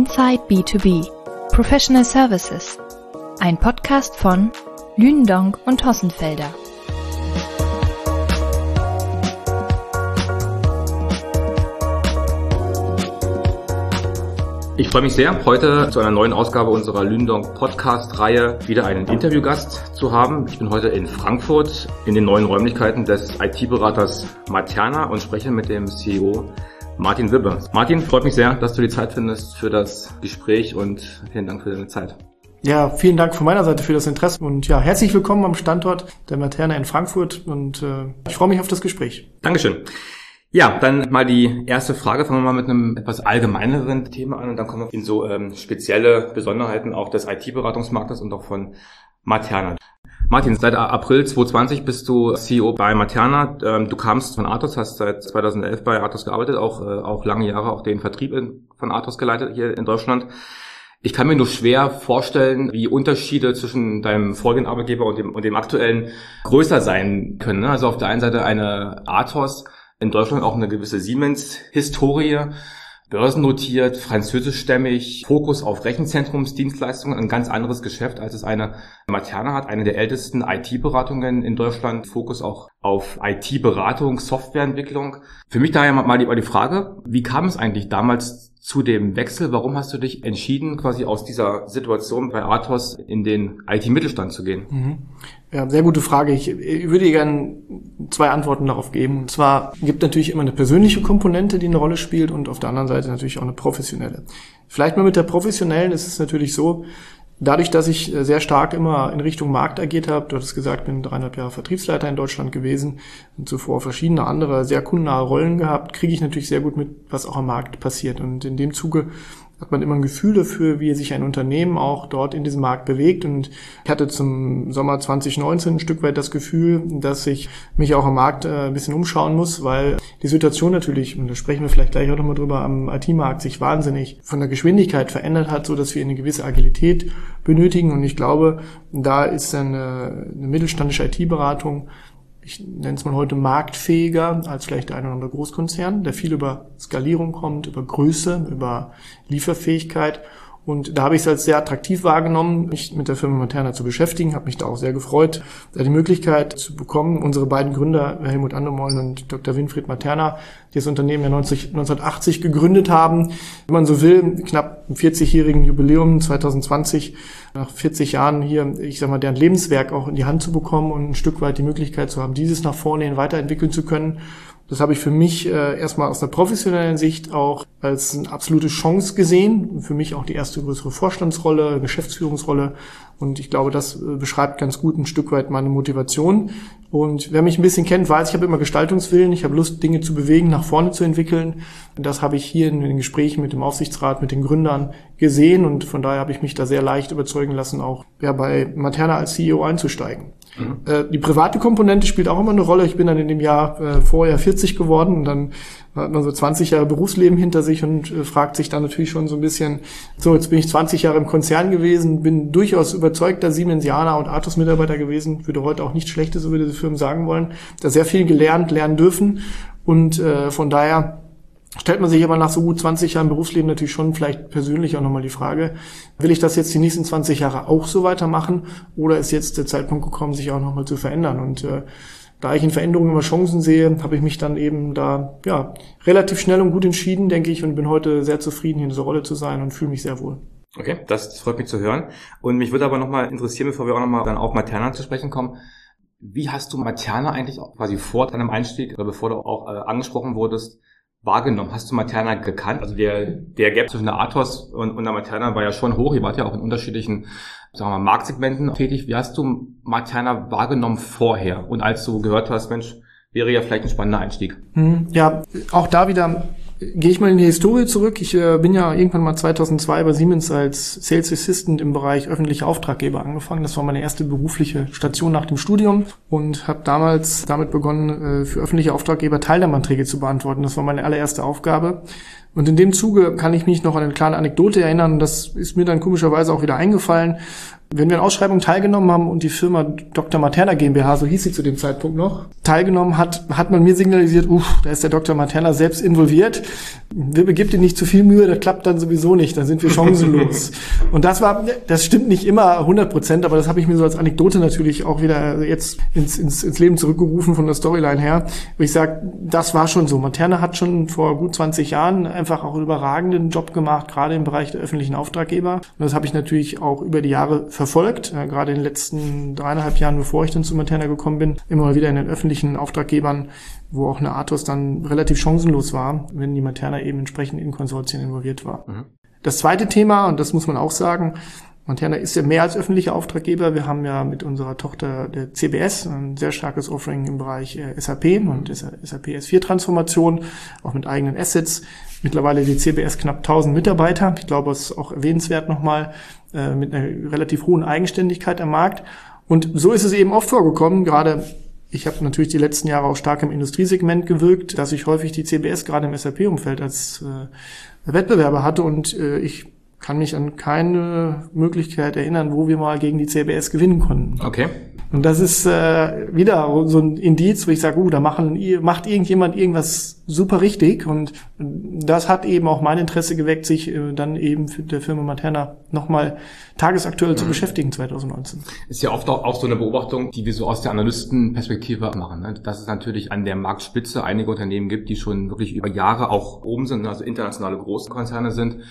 Inside B2B Professional Services. Ein Podcast von Lündong und Hossenfelder. Ich freue mich sehr, heute zu einer neuen Ausgabe unserer Lündong Podcast-Reihe wieder einen Interviewgast zu haben. Ich bin heute in Frankfurt in den neuen Räumlichkeiten des IT-Beraters Materna und spreche mit dem CEO Martin Wibbe. Martin, freut mich sehr, dass du die Zeit findest für das Gespräch und vielen Dank für deine Zeit. Ja, vielen Dank von meiner Seite für das Interesse und ja, herzlich willkommen am Standort der Materna in Frankfurt und äh, ich freue mich auf das Gespräch. Dankeschön. Ja, dann mal die erste Frage. Fangen wir mal mit einem etwas allgemeineren Thema an und dann kommen wir in so ähm, spezielle Besonderheiten auch des IT-Beratungsmarktes und auch von Materna. Martin, seit April 2020 bist du CEO bei Materna. Ähm, du kamst von Athos, hast seit 2011 bei Athos gearbeitet, auch, äh, auch lange Jahre auch den Vertrieb von Athos geleitet hier in Deutschland. Ich kann mir nur schwer vorstellen, wie Unterschiede zwischen deinem vorigen Arbeitgeber und dem, und dem aktuellen größer sein können. Ne? Also auf der einen Seite eine Athos, in Deutschland auch eine gewisse Siemens-Historie, börsennotiert, französischstämmig, Fokus auf Rechenzentrumsdienstleistungen, ein ganz anderes Geschäft, als es eine Materna hat, eine der ältesten IT-Beratungen in Deutschland, Fokus auch auf IT-Beratung, Softwareentwicklung. Für mich daher mal die, Frage, wie kam es eigentlich damals zu dem Wechsel? Warum hast du dich entschieden, quasi aus dieser Situation bei Athos in den IT-Mittelstand zu gehen? Mhm. Ja, sehr gute Frage. Ich, ich würde gerne zwei Antworten darauf geben. Und zwar gibt natürlich immer eine persönliche Komponente, die eine Rolle spielt und auf der anderen Seite natürlich auch eine professionelle. Vielleicht mal mit der professionellen ist es natürlich so, Dadurch, dass ich äh, sehr stark immer in Richtung Markt agiert habe, du hattest gesagt, bin dreieinhalb Jahre Vertriebsleiter in Deutschland gewesen und zuvor verschiedene andere sehr kundennahe Rollen gehabt, kriege ich natürlich sehr gut mit, was auch am Markt passiert. Und in dem Zuge hat man immer ein Gefühl dafür, wie sich ein Unternehmen auch dort in diesem Markt bewegt. Und ich hatte zum Sommer 2019 ein Stück weit das Gefühl, dass ich mich auch am Markt äh, ein bisschen umschauen muss, weil die Situation natürlich, und da sprechen wir vielleicht gleich auch nochmal drüber, am IT-Markt sich wahnsinnig von der Geschwindigkeit verändert hat, so dass wir eine gewisse Agilität benötigen. Und ich glaube, da ist eine, eine mittelständische IT-Beratung ich nenne es mal heute marktfähiger als vielleicht der ein oder andere Großkonzern, der viel über Skalierung kommt, über Größe, über Lieferfähigkeit und da habe ich es als sehr attraktiv wahrgenommen, mich mit der Firma Materna zu beschäftigen, habe mich da auch sehr gefreut, da die Möglichkeit zu bekommen, unsere beiden Gründer, Helmut Andermoll und Dr. Winfried Materna, die das Unternehmen ja 90, 1980 gegründet haben, wenn man so will, knapp im 40-jährigen Jubiläum 2020, nach 40 Jahren hier, ich sag mal, deren Lebenswerk auch in die Hand zu bekommen und ein Stück weit die Möglichkeit zu haben, dieses nach vorne hin weiterentwickeln zu können das habe ich für mich äh, erstmal aus einer professionellen Sicht auch als eine absolute Chance gesehen. Für mich auch die erste größere Vorstandsrolle, Geschäftsführungsrolle. Und ich glaube, das äh, beschreibt ganz gut ein Stück weit meine Motivation. Und wer mich ein bisschen kennt, weiß, ich habe immer Gestaltungswillen. Ich habe Lust, Dinge zu bewegen, nach vorne zu entwickeln. Und das habe ich hier in den Gesprächen mit dem Aufsichtsrat, mit den Gründern gesehen. Und von daher habe ich mich da sehr leicht überzeugen lassen, auch ja, bei Materna als CEO einzusteigen. Mhm. Äh, die private Komponente spielt auch immer eine Rolle. Ich bin dann in dem Jahr äh, vorher 40 geworden und dann hat man so 20 Jahre Berufsleben hinter sich und äh, fragt sich dann natürlich schon so ein bisschen, so jetzt bin ich 20 Jahre im Konzern gewesen, bin durchaus überzeugter Siemensianer und Athos-Mitarbeiter gewesen, würde heute auch nichts Schlechtes über diese Firmen sagen wollen, da sehr viel gelernt, lernen dürfen und äh, von daher stellt man sich aber nach so gut 20 Jahren Berufsleben natürlich schon vielleicht persönlich auch nochmal die Frage, will ich das jetzt die nächsten 20 Jahre auch so weitermachen oder ist jetzt der Zeitpunkt gekommen, sich auch nochmal zu verändern? Und äh, da ich in Veränderungen immer Chancen sehe, habe ich mich dann eben da ja relativ schnell und gut entschieden, denke ich, und bin heute sehr zufrieden, hier in dieser Rolle zu sein und fühle mich sehr wohl. Okay, das freut mich zu hören. Und mich würde aber nochmal interessieren, bevor wir auch nochmal dann auf Materna zu sprechen kommen, wie hast du Materna eigentlich quasi vor deinem Einstieg oder bevor du auch äh, angesprochen wurdest, wahrgenommen? Hast du Materna gekannt? Also der, der Gap zwischen der Athos und, und der Materna war ja schon hoch. Ihr wart ja auch in unterschiedlichen sagen wir mal, Marktsegmenten tätig. Wie hast du Materna wahrgenommen vorher? Und als du gehört hast, Mensch, wäre ja vielleicht ein spannender Einstieg. Hm, ja, auch da wieder gehe ich mal in die Historie zurück. Ich äh, bin ja irgendwann mal 2002 bei Siemens als Sales Assistant im Bereich öffentliche Auftraggeber angefangen. Das war meine erste berufliche Station nach dem Studium und habe damals damit begonnen, äh, für öffentliche Auftraggeber Teilnahmeanträge zu beantworten. Das war meine allererste Aufgabe. Und in dem Zuge kann ich mich noch an eine kleine Anekdote erinnern. Das ist mir dann komischerweise auch wieder eingefallen. Wenn wir an Ausschreibungen teilgenommen haben und die Firma Dr. Materna GmbH, so hieß sie zu dem Zeitpunkt noch, teilgenommen hat, hat man mir signalisiert, uff, da ist der Dr. Materna selbst involviert. Wir begib dir nicht zu viel Mühe, das klappt dann sowieso nicht, dann sind wir chancenlos. und das war, das stimmt nicht immer 100 Prozent, aber das habe ich mir so als Anekdote natürlich auch wieder jetzt ins, ins, ins Leben zurückgerufen von der Storyline her, wo ich sage, das war schon so. Materna hat schon vor gut 20 Jahren einfach auch einen überragenden Job gemacht, gerade im Bereich der öffentlichen Auftraggeber. Und das habe ich natürlich auch über die Jahre verfolgt, äh, gerade in den letzten dreieinhalb Jahren, bevor ich dann zu Materna gekommen bin, immer mal wieder in den öffentlichen Auftraggebern, wo auch eine Athos dann relativ chancenlos war, wenn die Materna eben entsprechend in Konsortien involviert war. Mhm. Das zweite Thema, und das muss man auch sagen, Montana ist ja mehr als öffentlicher Auftraggeber. Wir haben ja mit unserer Tochter der CBS ein sehr starkes Offering im Bereich äh, SAP und SAP S4 Transformation, auch mit eigenen Assets. Mittlerweile die CBS knapp 1000 Mitarbeiter. Ich glaube, es ist auch erwähnenswert nochmal, äh, mit einer relativ hohen Eigenständigkeit am Markt. Und so ist es eben oft vorgekommen, gerade ich habe natürlich die letzten Jahre auch stark im Industriesegment gewirkt, dass ich häufig die CBS gerade im SAP-Umfeld als äh, Wettbewerber hatte und äh, ich kann mich an keine Möglichkeit erinnern, wo wir mal gegen die CBS gewinnen konnten. Okay. Und das ist äh, wieder so ein Indiz, wo ich sage, uh, da machen, macht irgendjemand irgendwas super richtig. Und das hat eben auch mein Interesse geweckt, sich äh, dann eben für der Firma Materna nochmal tagesaktuell mhm. zu beschäftigen 2019. Ist ja oft auch, auch so eine Beobachtung, die wir so aus der Analystenperspektive machen. Ne? Dass es natürlich an der Marktspitze einige Unternehmen gibt, die schon wirklich über Jahre auch oben sind, also internationale Großkonzerne sind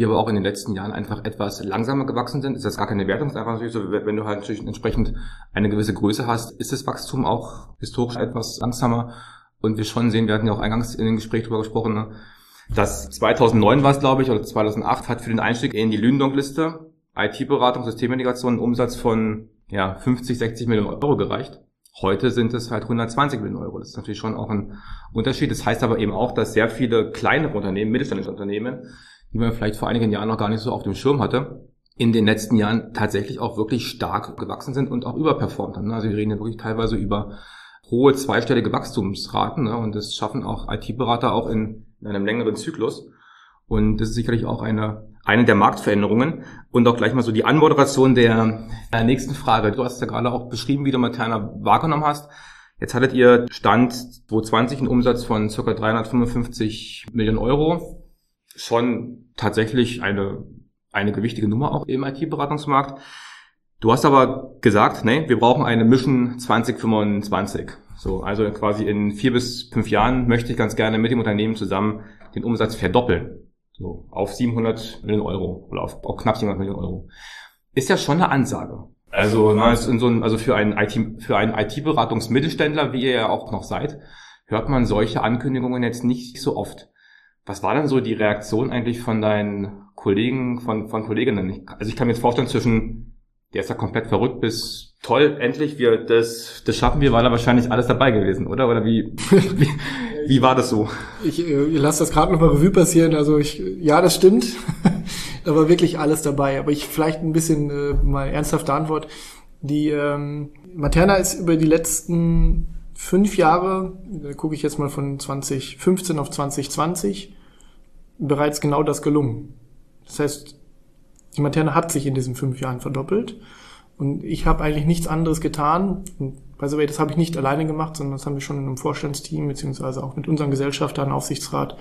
die aber auch in den letzten Jahren einfach etwas langsamer gewachsen sind. Ist das gar keine Wertung, ist einfach natürlich so, wenn du halt natürlich entsprechend eine gewisse Größe hast, ist das Wachstum auch historisch etwas langsamer. Und wir schon sehen, wir hatten ja auch eingangs in dem Gespräch darüber gesprochen, ne, dass 2009 war es, glaube ich, oder 2008 hat für den Einstieg in die Lündong-Liste IT-Beratung, Systemintegration einen Umsatz von ja, 50, 60 Millionen Euro gereicht. Heute sind es halt 120 Millionen Euro. Das ist natürlich schon auch ein Unterschied. Das heißt aber eben auch, dass sehr viele kleinere Unternehmen, mittelständische Unternehmen, die man vielleicht vor einigen Jahren noch gar nicht so auf dem Schirm hatte, in den letzten Jahren tatsächlich auch wirklich stark gewachsen sind und auch überperformt haben. Also wir reden ja wirklich teilweise über hohe zweistellige Wachstumsraten ne? und das schaffen auch IT-Berater auch in, in einem längeren Zyklus. Und das ist sicherlich auch eine, eine der Marktveränderungen. Und auch gleich mal so die Anmoderation der, der nächsten Frage. Du hast ja gerade auch beschrieben, wie du Materna wahrgenommen hast. Jetzt hattet ihr Stand 2020 einen Umsatz von ca. 355 Millionen Euro schon tatsächlich eine, eine gewichtige Nummer auch im IT-Beratungsmarkt. Du hast aber gesagt, nee, wir brauchen eine Mission 2025. So, also quasi in vier bis fünf Jahren möchte ich ganz gerne mit dem Unternehmen zusammen den Umsatz verdoppeln. So, auf 700 Millionen Euro oder auf, auf knapp 700 Millionen Euro. Ist ja schon eine Ansage. Also, na, ist in so ein, also für einen IT, für einen IT-Beratungsmittelständler, wie ihr ja auch noch seid, hört man solche Ankündigungen jetzt nicht so oft. Was war denn so die Reaktion eigentlich von deinen Kollegen, von, von Kolleginnen? Also ich kann mir jetzt vorstellen, zwischen der ist ja komplett verrückt bis toll, endlich, wir, das, das schaffen wir, war da wahrscheinlich alles dabei gewesen, oder? Oder wie, wie, wie war das so? Ich, äh, ich lasse das gerade nochmal Revue passieren. Also ich, ja, das stimmt. da war wirklich alles dabei. Aber ich vielleicht ein bisschen äh, mal ernsthafte Antwort. Die ähm, Materna ist über die letzten fünf Jahre, da gucke ich jetzt mal von 2015 auf 2020, bereits genau das gelungen. Das heißt, die Materne hat sich in diesen fünf Jahren verdoppelt. Und ich habe eigentlich nichts anderes getan. Und by the way, das habe ich nicht alleine gemacht, sondern das haben wir schon in einem Vorstandsteam, beziehungsweise auch mit unseren Gesellschaftern, Aufsichtsrat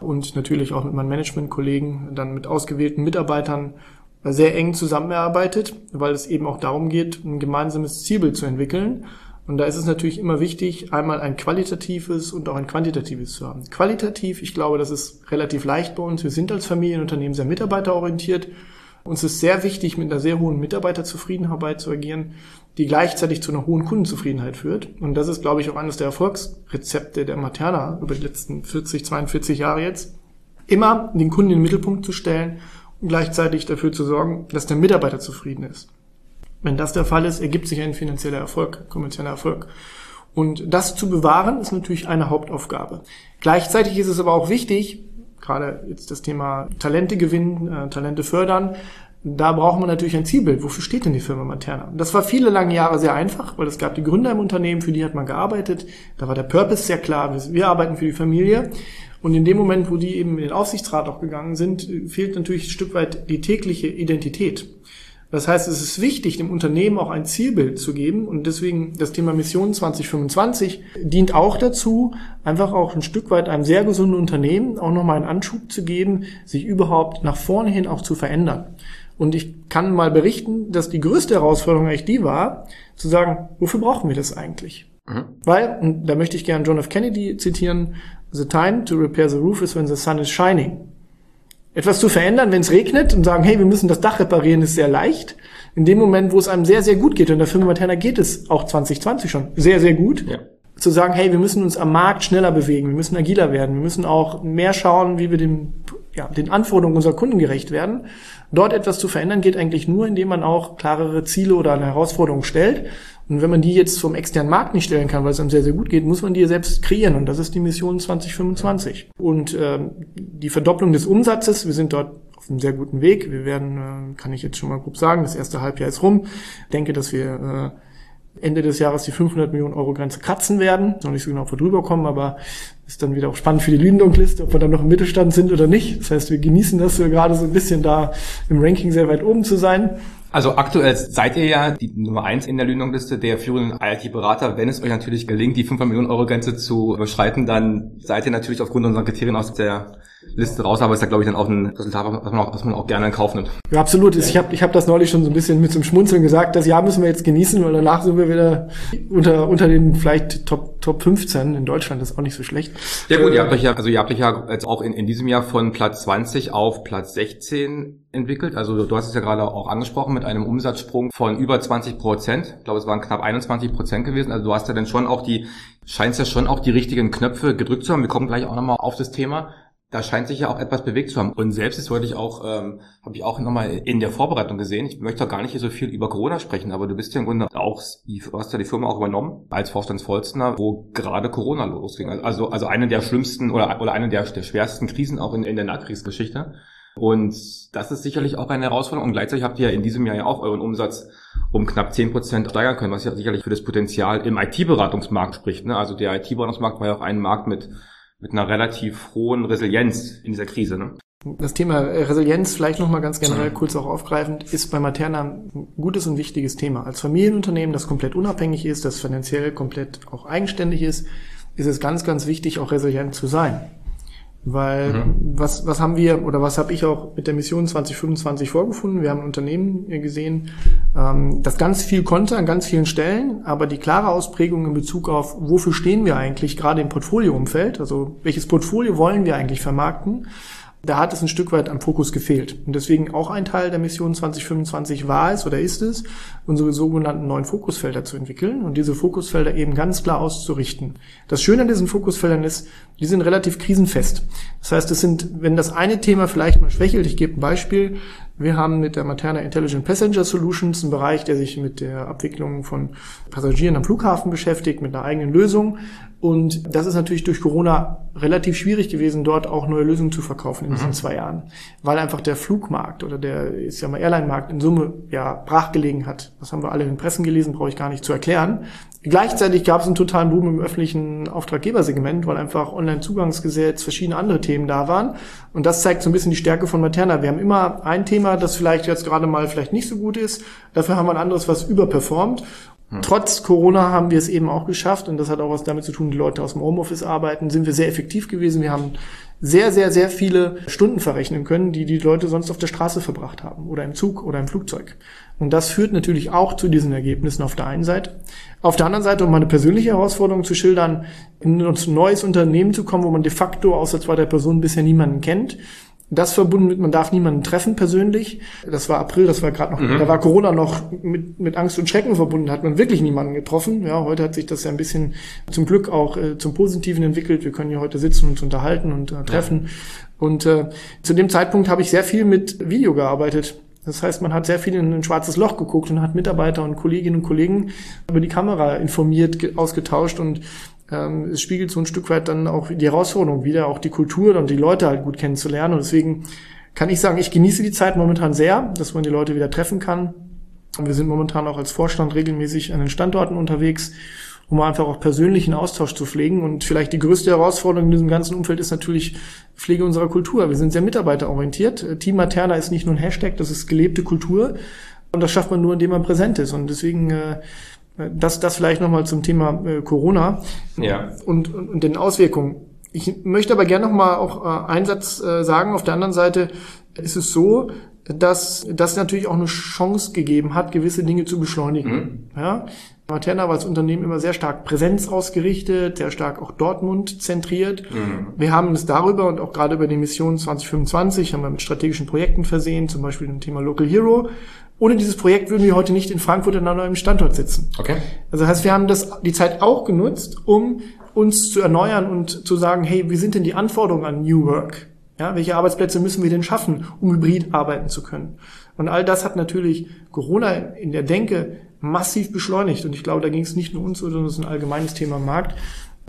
und natürlich auch mit meinen Managementkollegen, dann mit ausgewählten Mitarbeitern sehr eng zusammengearbeitet, weil es eben auch darum geht, ein gemeinsames Zielbild zu entwickeln und da ist es natürlich immer wichtig, einmal ein qualitatives und auch ein quantitatives zu haben. Qualitativ, ich glaube, das ist relativ leicht bei uns. Wir sind als Familienunternehmen sehr mitarbeiterorientiert. Uns ist sehr wichtig, mit einer sehr hohen Mitarbeiterzufriedenheit zu agieren, die gleichzeitig zu einer hohen Kundenzufriedenheit führt. Und das ist, glaube ich, auch eines der Erfolgsrezepte der Materna über die letzten 40, 42 Jahre jetzt. Immer den Kunden in den Mittelpunkt zu stellen und gleichzeitig dafür zu sorgen, dass der Mitarbeiter zufrieden ist. Wenn das der Fall ist, ergibt sich ein finanzieller Erfolg, kommerzieller Erfolg. Und das zu bewahren, ist natürlich eine Hauptaufgabe. Gleichzeitig ist es aber auch wichtig, gerade jetzt das Thema Talente gewinnen, äh, Talente fördern, da braucht man natürlich ein Zielbild. Wofür steht denn die Firma Materna? Das war viele lange Jahre sehr einfach, weil es gab die Gründer im Unternehmen, für die hat man gearbeitet. Da war der Purpose sehr klar. Wir arbeiten für die Familie. Und in dem Moment, wo die eben in den Aufsichtsrat auch gegangen sind, fehlt natürlich ein Stück weit die tägliche Identität. Das heißt, es ist wichtig, dem Unternehmen auch ein Zielbild zu geben und deswegen das Thema Mission 2025 dient auch dazu, einfach auch ein Stück weit einem sehr gesunden Unternehmen auch nochmal einen Anschub zu geben, sich überhaupt nach vorne hin auch zu verändern. Und ich kann mal berichten, dass die größte Herausforderung eigentlich die war, zu sagen, wofür brauchen wir das eigentlich? Mhm. Weil, und da möchte ich gerne John F. Kennedy zitieren, The time to repair the roof is when the sun is shining etwas zu verändern, wenn es regnet und sagen, hey, wir müssen das Dach reparieren, ist sehr leicht. In dem Moment, wo es einem sehr, sehr gut geht, und der Firma Materna geht es auch 2020 schon sehr, sehr gut, ja. zu sagen, hey, wir müssen uns am Markt schneller bewegen, wir müssen agiler werden, wir müssen auch mehr schauen, wie wir dem, ja, den Anforderungen unserer Kunden gerecht werden. Dort etwas zu verändern geht eigentlich nur, indem man auch klarere Ziele oder eine Herausforderung stellt und wenn man die jetzt vom externen Markt nicht stellen kann, weil es einem sehr, sehr gut geht, muss man die selbst kreieren. Und das ist die Mission 2025. Und ähm, die Verdopplung des Umsatzes, wir sind dort auf einem sehr guten Weg. Wir werden, äh, kann ich jetzt schon mal grob sagen, das erste Halbjahr ist rum. Ich denke, dass wir äh, Ende des Jahres die 500 Millionen Euro Grenze kratzen werden. Noch nicht so genau, ob wir drüber kommen, aber ist dann wieder auch spannend für die Lündonk-Liste, ob wir dann noch im Mittelstand sind oder nicht. Das heißt, wir genießen das, gerade so ein bisschen da im Ranking sehr weit oben zu sein. Also aktuell seid ihr ja die Nummer eins in der Lündung-Liste der führenden IT-Berater. Wenn es euch natürlich gelingt, die 5 Millionen Euro Grenze zu überschreiten, dann seid ihr natürlich aufgrund unserer Kriterien aus der Liste raus, aber ist ja, glaube ich, dann auch ein Resultat, was man auch, was man auch gerne in Kauf nimmt. Ja, absolut. Ich habe ich hab das neulich schon so ein bisschen mit zum Schmunzeln gesagt, das Jahr müssen wir jetzt genießen, weil danach sind wir wieder unter, unter den vielleicht Top, Top 15 in Deutschland, das ist auch nicht so schlecht. Ja gut, ihr habt euch ja, also ihr habt euch ja jetzt auch in, in diesem Jahr von Platz 20 auf Platz 16 entwickelt. Also du hast es ja gerade auch angesprochen mit einem Umsatzsprung von über 20 Prozent. Ich glaube, es waren knapp 21 Prozent gewesen. Also du hast ja dann schon auch die, scheinst ja schon auch die richtigen Knöpfe gedrückt zu haben. Wir kommen gleich auch nochmal auf das Thema da scheint sich ja auch etwas bewegt zu haben. Und selbst ist wollte ich auch, ähm, habe ich auch nochmal in der Vorbereitung gesehen. Ich möchte auch gar nicht hier so viel über Corona sprechen, aber du bist ja im Grunde auch, du hast ja die Firma auch übernommen als Vorstandsvorsitzender, wo gerade Corona losging. Also, also eine der schlimmsten oder, oder eine der, der schwersten Krisen auch in, in der Nachkriegsgeschichte. Und das ist sicherlich auch eine Herausforderung. Und gleichzeitig habt ihr ja in diesem Jahr ja auch euren Umsatz um knapp zehn Prozent steigern können, was ja sicherlich für das Potenzial im IT-Beratungsmarkt spricht. Ne? Also der IT-Beratungsmarkt war ja auch ein Markt mit mit einer relativ hohen Resilienz in dieser Krise. Ne? Das Thema Resilienz, vielleicht nochmal ganz generell kurz auch aufgreifend, ist bei Materna ein gutes und wichtiges Thema. Als Familienunternehmen, das komplett unabhängig ist, das finanziell komplett auch eigenständig ist, ist es ganz, ganz wichtig, auch resilient zu sein. Weil mhm. was, was haben wir oder was habe ich auch mit der Mission 2025 vorgefunden? Wir haben ein Unternehmen gesehen, ähm, das ganz viel konnte an ganz vielen Stellen, aber die klare Ausprägung in Bezug auf, wofür stehen wir eigentlich gerade im Portfolioumfeld, also welches Portfolio wollen wir eigentlich vermarkten, da hat es ein Stück weit am Fokus gefehlt. Und deswegen auch ein Teil der Mission 2025 war es oder ist es, unsere sogenannten neuen Fokusfelder zu entwickeln und diese Fokusfelder eben ganz klar auszurichten. Das Schöne an diesen Fokusfeldern ist, die sind relativ krisenfest. Das heißt, es sind, wenn das eine Thema vielleicht mal schwächelt, ich gebe ein Beispiel, wir haben mit der Materna Intelligent Passenger Solutions einen Bereich, der sich mit der Abwicklung von Passagieren am Flughafen beschäftigt, mit einer eigenen Lösung. Und das ist natürlich durch Corona relativ schwierig gewesen, dort auch neue Lösungen zu verkaufen in diesen mhm. zwei Jahren, weil einfach der Flugmarkt oder der ist ja mal Airline-Markt in Summe ja brachgelegen hat. Das haben wir alle in den Pressen gelesen, brauche ich gar nicht zu erklären. Gleichzeitig gab es einen totalen Boom im öffentlichen Auftraggebersegment, weil einfach Online-Zugangsgesetz, verschiedene andere Themen da waren. Und das zeigt so ein bisschen die Stärke von Materna. Wir haben immer ein Thema, das vielleicht jetzt gerade mal vielleicht nicht so gut ist. Dafür haben wir ein anderes, was überperformt. Hm. Trotz Corona haben wir es eben auch geschafft, und das hat auch was damit zu tun, die Leute aus dem Homeoffice arbeiten, sind wir sehr effektiv gewesen. Wir haben sehr, sehr, sehr viele Stunden verrechnen können, die die Leute sonst auf der Straße verbracht haben oder im Zug oder im Flugzeug. Und das führt natürlich auch zu diesen Ergebnissen auf der einen Seite. Auf der anderen Seite, um meine persönliche Herausforderung zu schildern, in ein neues Unternehmen zu kommen, wo man de facto außer zweiter Person bisher niemanden kennt, das verbunden mit, man darf niemanden treffen persönlich. Das war April, das war gerade noch, mhm. da war Corona noch mit, mit Angst und Schrecken verbunden, hat man wirklich niemanden getroffen. Ja, heute hat sich das ja ein bisschen zum Glück auch äh, zum Positiven entwickelt. Wir können hier heute sitzen und uns unterhalten und äh, treffen. Ja. Und äh, zu dem Zeitpunkt habe ich sehr viel mit Video gearbeitet. Das heißt, man hat sehr viel in ein schwarzes Loch geguckt und hat Mitarbeiter und Kolleginnen und Kollegen über die Kamera informiert, ausgetauscht und ähm, es spiegelt so ein Stück weit dann auch die Herausforderung wieder, auch die Kultur und die Leute halt gut kennenzulernen. Und deswegen kann ich sagen, ich genieße die Zeit momentan sehr, dass man die Leute wieder treffen kann. Und wir sind momentan auch als Vorstand regelmäßig an den Standorten unterwegs um einfach auch persönlichen Austausch zu pflegen. Und vielleicht die größte Herausforderung in diesem ganzen Umfeld ist natürlich Pflege unserer Kultur. Wir sind sehr mitarbeiterorientiert. Team Materna ist nicht nur ein Hashtag, das ist gelebte Kultur. Und das schafft man nur, indem man präsent ist. Und deswegen äh, das, das vielleicht nochmal zum Thema äh, Corona ja. und, und, und den Auswirkungen. Ich möchte aber gerne nochmal auch äh, einen Satz äh, sagen. Auf der anderen Seite ist es so, dass das natürlich auch eine Chance gegeben hat, gewisse Dinge zu beschleunigen. Mhm. Ja? Materna war als Unternehmen immer sehr stark Präsenz ausgerichtet, sehr stark auch Dortmund zentriert. Mhm. Wir haben es darüber und auch gerade über die Mission 2025 haben wir mit strategischen Projekten versehen, zum Beispiel dem Thema Local Hero. Ohne dieses Projekt würden wir heute nicht in Frankfurt an einem neuen Standort sitzen. Okay. Also das heißt, wir haben das, die Zeit auch genutzt, um uns zu erneuern und zu sagen, hey, wie sind denn die Anforderungen an New Work? Ja, welche Arbeitsplätze müssen wir denn schaffen, um hybrid arbeiten zu können? Und all das hat natürlich Corona in der Denke massiv beschleunigt. Und ich glaube, da ging es nicht nur uns, sondern es ist ein allgemeines Thema Markt,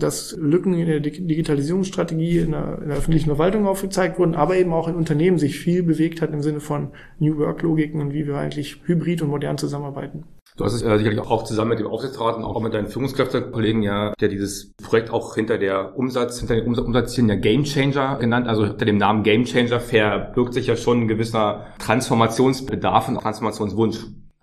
dass Lücken in der Digitalisierungsstrategie in der, in der, öffentlichen Verwaltung aufgezeigt wurden, aber eben auch in Unternehmen sich viel bewegt hat im Sinne von New Work-Logiken und wie wir eigentlich hybrid und modern zusammenarbeiten. Du hast es äh, sicherlich auch zusammen mit dem Aufsichtsrat und auch mit deinen Führungskräftekollegen ja, der dieses Projekt auch hinter der Umsatz, hinter den Umsatzzielen ja Game Changer genannt. Also hinter dem Namen Game Changer verbirgt sich ja schon ein gewisser Transformationsbedarf und Transformationswunsch.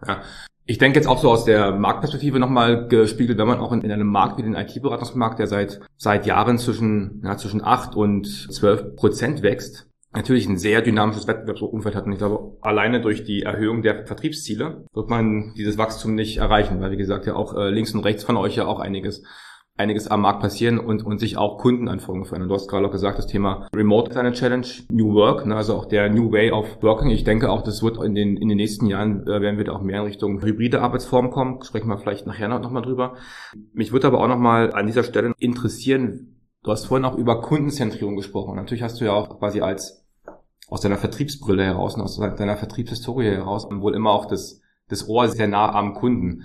Ja. Ich denke jetzt auch so aus der Marktperspektive nochmal gespiegelt, wenn man auch in, in, einem Markt wie den IT-Beratungsmarkt, der seit, seit Jahren zwischen, ja, zwischen acht und zwölf Prozent wächst, natürlich ein sehr dynamisches Wettbewerbsumfeld hat. Und ich glaube, alleine durch die Erhöhung der Vertriebsziele wird man dieses Wachstum nicht erreichen, weil wie gesagt ja auch äh, links und rechts von euch ja auch einiges einiges am Markt passieren und, und sich auch Kundenanforderungen verändern. Du hast gerade auch gesagt, das Thema Remote ist eine Challenge, New Work, ne, also auch der New Way of Working. Ich denke auch, das wird in den, in den nächsten Jahren, äh, werden wir da auch mehr in Richtung hybride Arbeitsformen kommen. Sprechen wir vielleicht nachher noch, noch mal drüber. Mich würde aber auch noch mal an dieser Stelle interessieren, du hast vorhin auch über Kundenzentrierung gesprochen. Natürlich hast du ja auch quasi als aus deiner Vertriebsbrille heraus und aus deiner Vertriebshistorie heraus wohl immer auch das, das Ohr sehr nah am Kunden.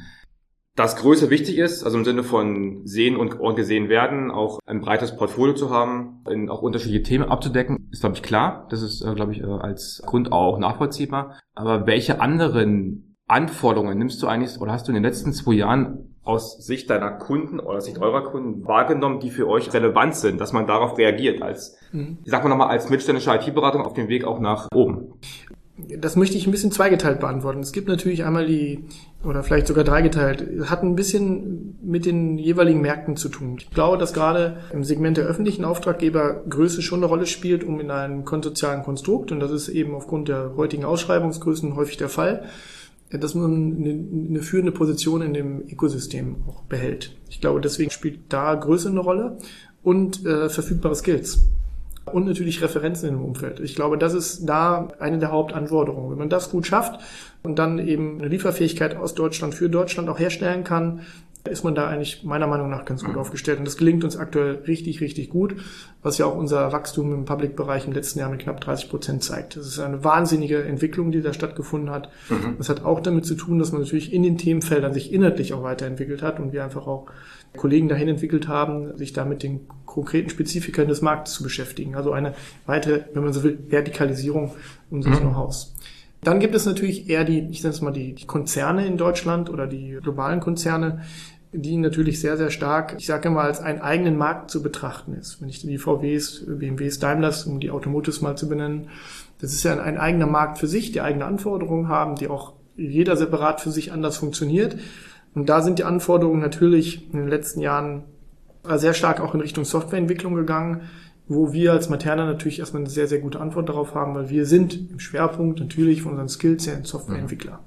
Dass Größe wichtig ist, also im Sinne von sehen und gesehen werden, auch ein breites Portfolio zu haben, in auch unterschiedliche Themen abzudecken, ist, glaube ich, klar. Das ist, äh, glaube ich, äh, als Grund auch nachvollziehbar. Aber welche anderen Anforderungen nimmst du eigentlich oder hast du in den letzten zwei Jahren aus Sicht deiner Kunden oder Sicht eurer Kunden wahrgenommen, die für euch relevant sind, dass man darauf reagiert als, mhm. ich sag mal nochmal, als mittelständische IT-Beratung auf dem Weg auch nach oben? Das möchte ich ein bisschen zweigeteilt beantworten. Es gibt natürlich einmal die, oder vielleicht sogar dreigeteilt, hat ein bisschen mit den jeweiligen Märkten zu tun. Ich glaube, dass gerade im Segment der öffentlichen Auftraggeber Größe schon eine Rolle spielt, um in einem konsozialen Konstrukt, und das ist eben aufgrund der heutigen Ausschreibungsgrößen häufig der Fall, dass man eine, führende Position in dem Ökosystem auch behält. Ich glaube, deswegen spielt da Größe eine Rolle und äh, verfügbare Skills. Und natürlich Referenzen im Umfeld. Ich glaube, das ist da eine der Hauptanforderungen. Wenn man das gut schafft und dann eben eine Lieferfähigkeit aus Deutschland für Deutschland auch herstellen kann, ist man da eigentlich meiner Meinung nach ganz gut mhm. aufgestellt. Und das gelingt uns aktuell richtig, richtig gut, was ja auch unser Wachstum im Public-Bereich im letzten Jahr mit knapp 30 Prozent zeigt. Das ist eine wahnsinnige Entwicklung, die da stattgefunden hat. Mhm. Das hat auch damit zu tun, dass man natürlich in den Themenfeldern sich inhaltlich auch weiterentwickelt hat und wir einfach auch Kollegen dahin entwickelt haben, sich da mit den konkreten Spezifikern des Marktes zu beschäftigen. Also eine weitere, wenn man so will, Vertikalisierung unseres mhm. Know-hows. Dann gibt es natürlich eher die, ich nenne es mal die, die Konzerne in Deutschland oder die globalen Konzerne, die natürlich sehr, sehr stark, ich sage immer, als einen eigenen Markt zu betrachten ist. Wenn ich die VWs, BMWs, Daimlers, um die Automotives mal zu benennen, das ist ja ein, eigener Markt für sich, die eigene Anforderungen haben, die auch jeder separat für sich anders funktioniert. Und da sind die Anforderungen natürlich in den letzten Jahren sehr stark auch in Richtung Softwareentwicklung gegangen, wo wir als Materna natürlich erstmal eine sehr, sehr gute Antwort darauf haben, weil wir sind im Schwerpunkt natürlich von unseren Skills her ein Softwareentwickler.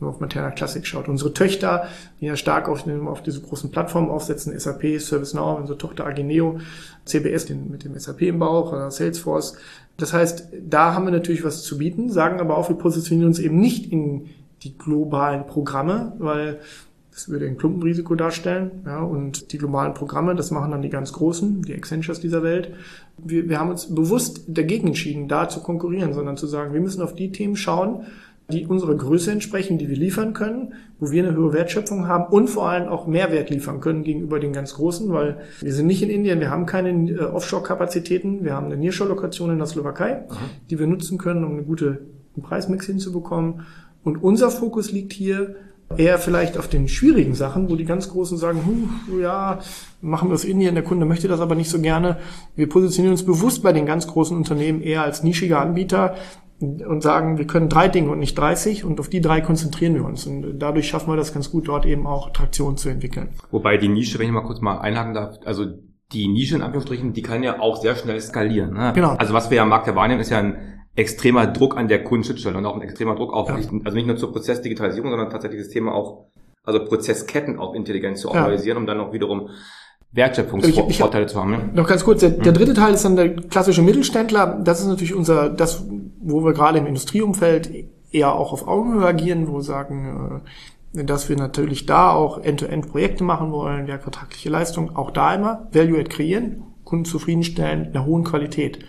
Wenn man auf Materna Classic schaut. Unsere Töchter, die ja stark auf, auf diese großen Plattformen aufsetzen, SAP, ServiceNow, unsere Tochter Agineo, CBS den, mit dem SAP im Bauch, oder Salesforce. Das heißt, da haben wir natürlich was zu bieten, sagen aber auch, wir positionieren uns eben nicht in die globalen Programme, weil das würde ein Klumpenrisiko darstellen. Ja, und die globalen Programme, das machen dann die ganz Großen, die Accentures dieser Welt. Wir, wir haben uns bewusst dagegen entschieden, da zu konkurrieren, sondern zu sagen, wir müssen auf die Themen schauen, die unserer Größe entsprechen, die wir liefern können, wo wir eine höhere Wertschöpfung haben und vor allem auch Mehrwert liefern können gegenüber den ganz Großen, weil wir sind nicht in Indien, wir haben keine äh, Offshore-Kapazitäten, wir haben eine Nearshore-Lokation in der Slowakei, Aha. die wir nutzen können, um eine gute einen Preismix hinzubekommen. Und unser Fokus liegt hier Eher vielleicht auf den schwierigen Sachen, wo die ganz Großen sagen, hm, ja, machen wir es in hier, der Kunde möchte das aber nicht so gerne. Wir positionieren uns bewusst bei den ganz großen Unternehmen eher als nischiger Anbieter, und sagen, wir können drei Dinge und nicht 30 und auf die drei konzentrieren wir uns. Und dadurch schaffen wir das ganz gut, dort eben auch Traktion zu entwickeln. Wobei die Nische, wenn ich mal kurz mal einhaken darf, also die Nische in Anführungsstrichen, die kann ja auch sehr schnell skalieren. Ne? Genau. Also was wir ja am Markt wahrnehmen, ist ja ein extremer Druck an der Kundenschnittstelle und auch ein extremer Druck auf, Ja. also nicht nur zur Prozessdigitalisierung, sondern tatsächlich das Thema auch, also Prozessketten auch intelligent zu Ja. organisieren, um dann auch wiederum Wertschöpfungsvorteile zu haben. Ne? Noch ganz kurz, der, der dritte Teil ist dann der klassische Mittelständler. Das ist natürlich unser, das, wo wir gerade im Industrieumfeld eher auch auf Augenhöhe agieren, wo wir sagen, äh, dass wir natürlich da auch End-to-End-Projekte machen wollen, werkvertragliche Leistung, auch da immer Value-Add kreieren, Kunden zufriedenstellen, in einer hohen Qualität.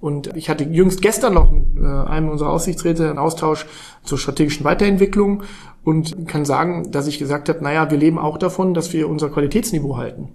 Und ich hatte jüngst gestern noch mit äh, einem unserer Aussichtsräte einen Austausch zur strategischen Weiterentwicklung und kann sagen, dass ich gesagt habe, naja, wir leben auch davon, dass wir unser Qualitätsniveau halten.